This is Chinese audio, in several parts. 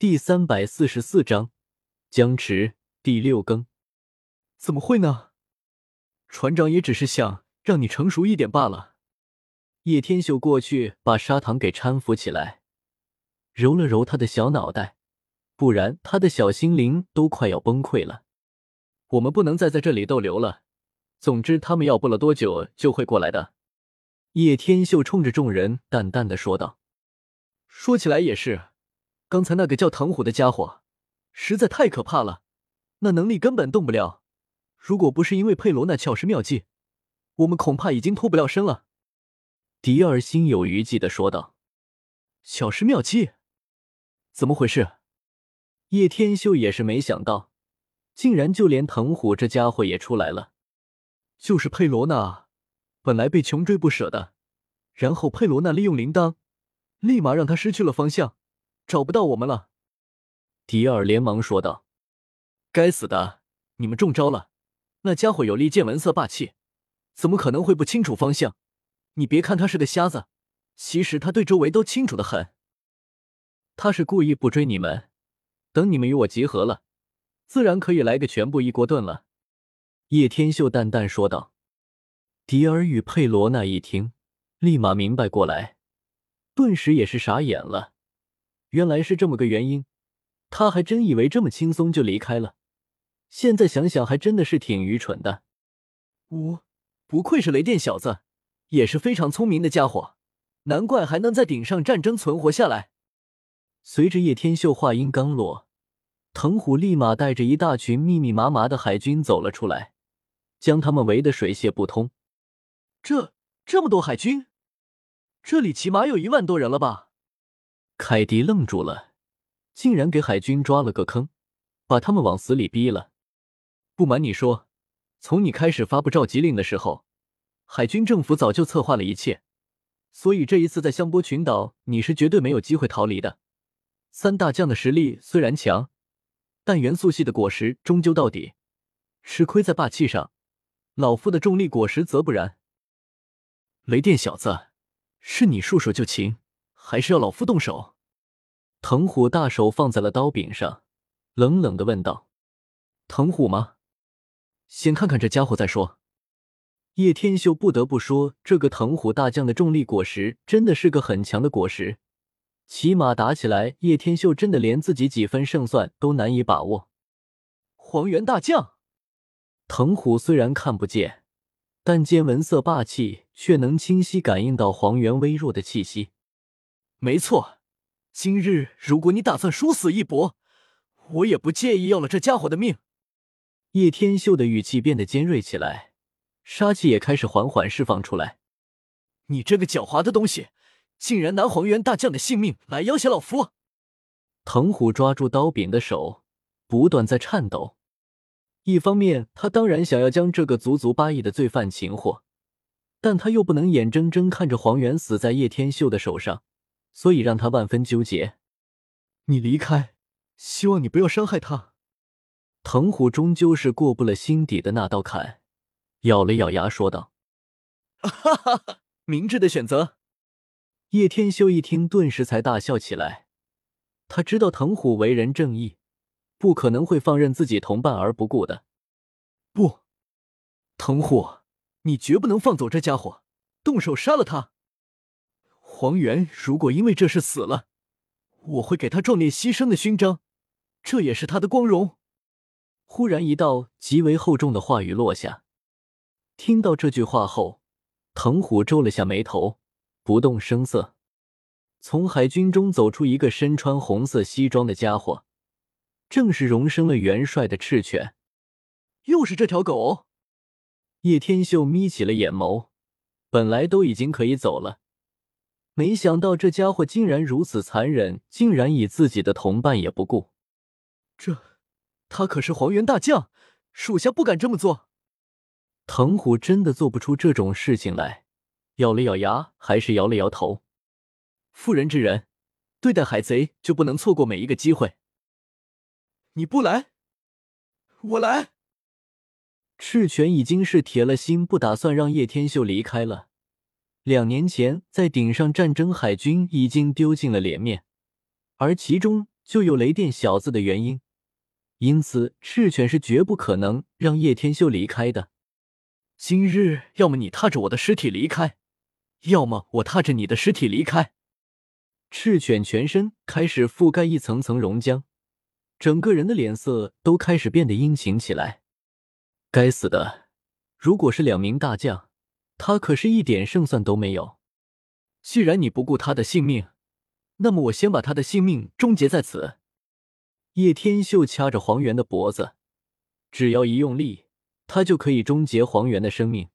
第三百四十四章僵持第六更。怎么会呢？船长也只是想让你成熟一点罢了。叶天秀过去把砂糖给搀扶起来，揉了揉他的小脑袋，不然他的小心灵都快要崩溃了。我们不能再在这里逗留了。总之，他们要不了多久就会过来的。叶天秀冲着众人淡淡的说道：“说起来也是，刚才那个叫藤虎的家伙实在太可怕了，那能力根本动不了。如果不是因为佩罗那巧施妙计，我们恐怕已经脱不了身了。”迪尔心有余悸的说道：“巧施妙计，怎么回事？”叶天秀也是没想到，竟然就连藤虎这家伙也出来了。就是佩罗娜，本来被穷追不舍的，然后佩罗娜利用铃铛，立马让他失去了方向，找不到我们了。迪尔连忙说道：“该死的，你们中招了！那家伙有力见闻色霸气，怎么可能会不清楚方向？你别看他是个瞎子，其实他对周围都清楚的很。他是故意不追你们，等你们与我集合了，自然可以来个全部一锅炖了。”叶天秀淡淡说道：“迪尔与佩罗娜一听，立马明白过来，顿时也是傻眼了。原来是这么个原因，他还真以为这么轻松就离开了。现在想想，还真的是挺愚蠢的。呜，不愧是雷电小子，也是非常聪明的家伙，难怪还能在顶上战争存活下来。”随着叶天秀话音刚落，藤虎立马带着一大群密密麻麻的海军走了出来。将他们围得水泄不通。这这么多海军，这里起码有一万多人了吧？凯迪愣住了，竟然给海军抓了个坑，把他们往死里逼了。不瞒你说，从你开始发布召集令的时候，海军政府早就策划了一切，所以这一次在香波群岛，你是绝对没有机会逃离的。三大将的实力虽然强，但元素系的果实终究到底吃亏在霸气上。老夫的重力果实则不然。雷电小子，是你束手就擒，还是要老夫动手？藤虎大手放在了刀柄上，冷冷的问道：“藤虎吗？先看看这家伙再说。”叶天秀不得不说，这个藤虎大将的重力果实真的是个很强的果实，起码打起来，叶天秀真的连自己几分胜算都难以把握。黄猿大将。藤虎虽然看不见，但见闻色霸气却能清晰感应到黄猿微弱的气息。没错，今日如果你打算殊死一搏，我也不介意要了这家伙的命。叶天秀的语气变得尖锐起来，杀气也开始缓缓释放出来。你这个狡猾的东西，竟然拿黄猿大将的性命来要挟老夫！藤虎抓住刀柄的手不断在颤抖。一方面，他当然想要将这个足足八亿的罪犯擒获，但他又不能眼睁睁看着黄猿死在叶天秀的手上，所以让他万分纠结。你离开，希望你不要伤害他。藤虎终究是过不了心底的那道坎，咬了咬牙说道：“哈哈哈，明智的选择。”叶天修一听，顿时才大笑起来。他知道藤虎为人正义。不可能会放任自己同伴而不顾的。不，藤虎，你绝不能放走这家伙，动手杀了他。黄猿如果因为这事死了，我会给他壮烈牺牲的勋章，这也是他的光荣。忽然，一道极为厚重的话语落下。听到这句话后，藤虎皱了下眉头，不动声色。从海军中走出一个身穿红色西装的家伙。正是荣升了元帅的赤犬，又是这条狗。叶天秀眯起了眼眸，本来都已经可以走了，没想到这家伙竟然如此残忍，竟然以自己的同伴也不顾。这，他可是黄猿大将，属下不敢这么做。藤虎真的做不出这种事情来，咬了咬牙，还是摇了摇头。妇人之仁，对待海贼就不能错过每一个机会。你不来，我来。赤犬已经是铁了心不打算让叶天秀离开了。两年前在顶上战争，海军已经丢尽了脸面，而其中就有雷电小子的原因，因此赤犬是绝不可能让叶天秀离开的。今日，要么你踏着我的尸体离开，要么我踏着你的尸体离开。赤犬全身开始覆盖一层层熔浆，整个人的脸色都开始变得阴晴起来。该死的！如果是两名大将，他可是一点胜算都没有。既然你不顾他的性命，那么我先把他的性命终结在此。叶天秀掐着黄猿的脖子，只要一用力，他就可以终结黄猿的生命。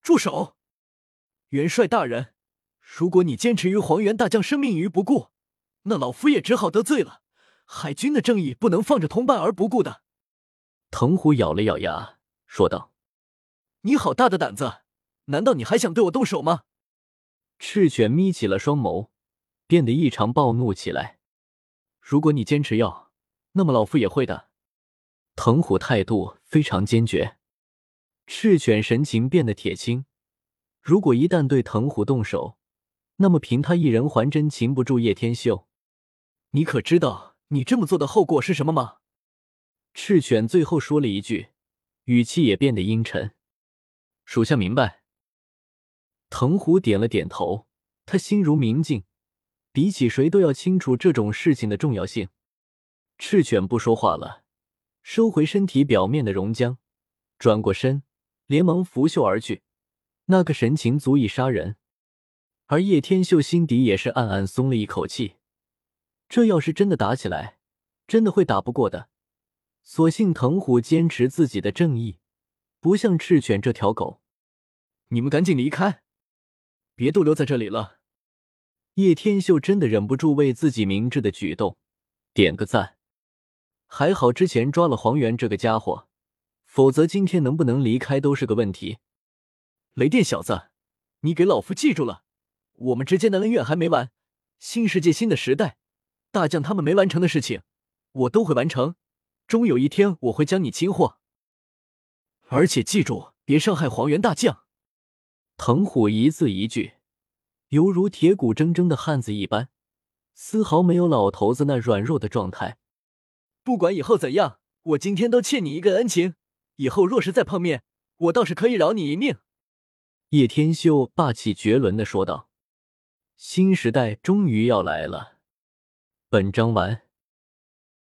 住手，元帅大人！如果你坚持于黄猿大将生命于不顾，那老夫也只好得罪了。海军的正义不能放着同伴而不顾的。藤虎咬了咬牙，说道：“你好大的胆子！难道你还想对我动手吗？”赤犬眯起了双眸，变得异常暴怒起来。如果你坚持要，那么老夫也会的。藤虎态度非常坚决，赤犬神情变得铁青。如果一旦对藤虎动手，那么，凭他一人还真擒不住叶天秀。你可知道你这么做的后果是什么吗？赤犬最后说了一句，语气也变得阴沉。属下明白。藤虎点了点头，他心如明镜，比起谁都要清楚这种事情的重要性。赤犬不说话了，收回身体表面的熔浆，转过身，连忙拂袖而去，那个神情足以杀人。而叶天秀心底也是暗暗松了一口气，这要是真的打起来，真的会打不过的。所幸藤虎坚持自己的正义，不像赤犬这条狗。你们赶紧离开，别逗留在这里了。叶天秀真的忍不住为自己明智的举动点个赞。还好之前抓了黄猿这个家伙，否则今天能不能离开都是个问题。雷电小子，你给老夫记住了。我们之间的恩怨还没完，新世界、新的时代，大将他们没完成的事情，我都会完成。终有一天，我会将你擒获。而且记住，别伤害黄猿大将。藤虎一字一句，犹如铁骨铮铮的汉子一般，丝毫没有老头子那软弱的状态。不管以后怎样，我今天都欠你一个恩情。以后若是再碰面，我倒是可以饶你一命。叶天秀霸气绝伦的说道。新时代终于要来了。本章完。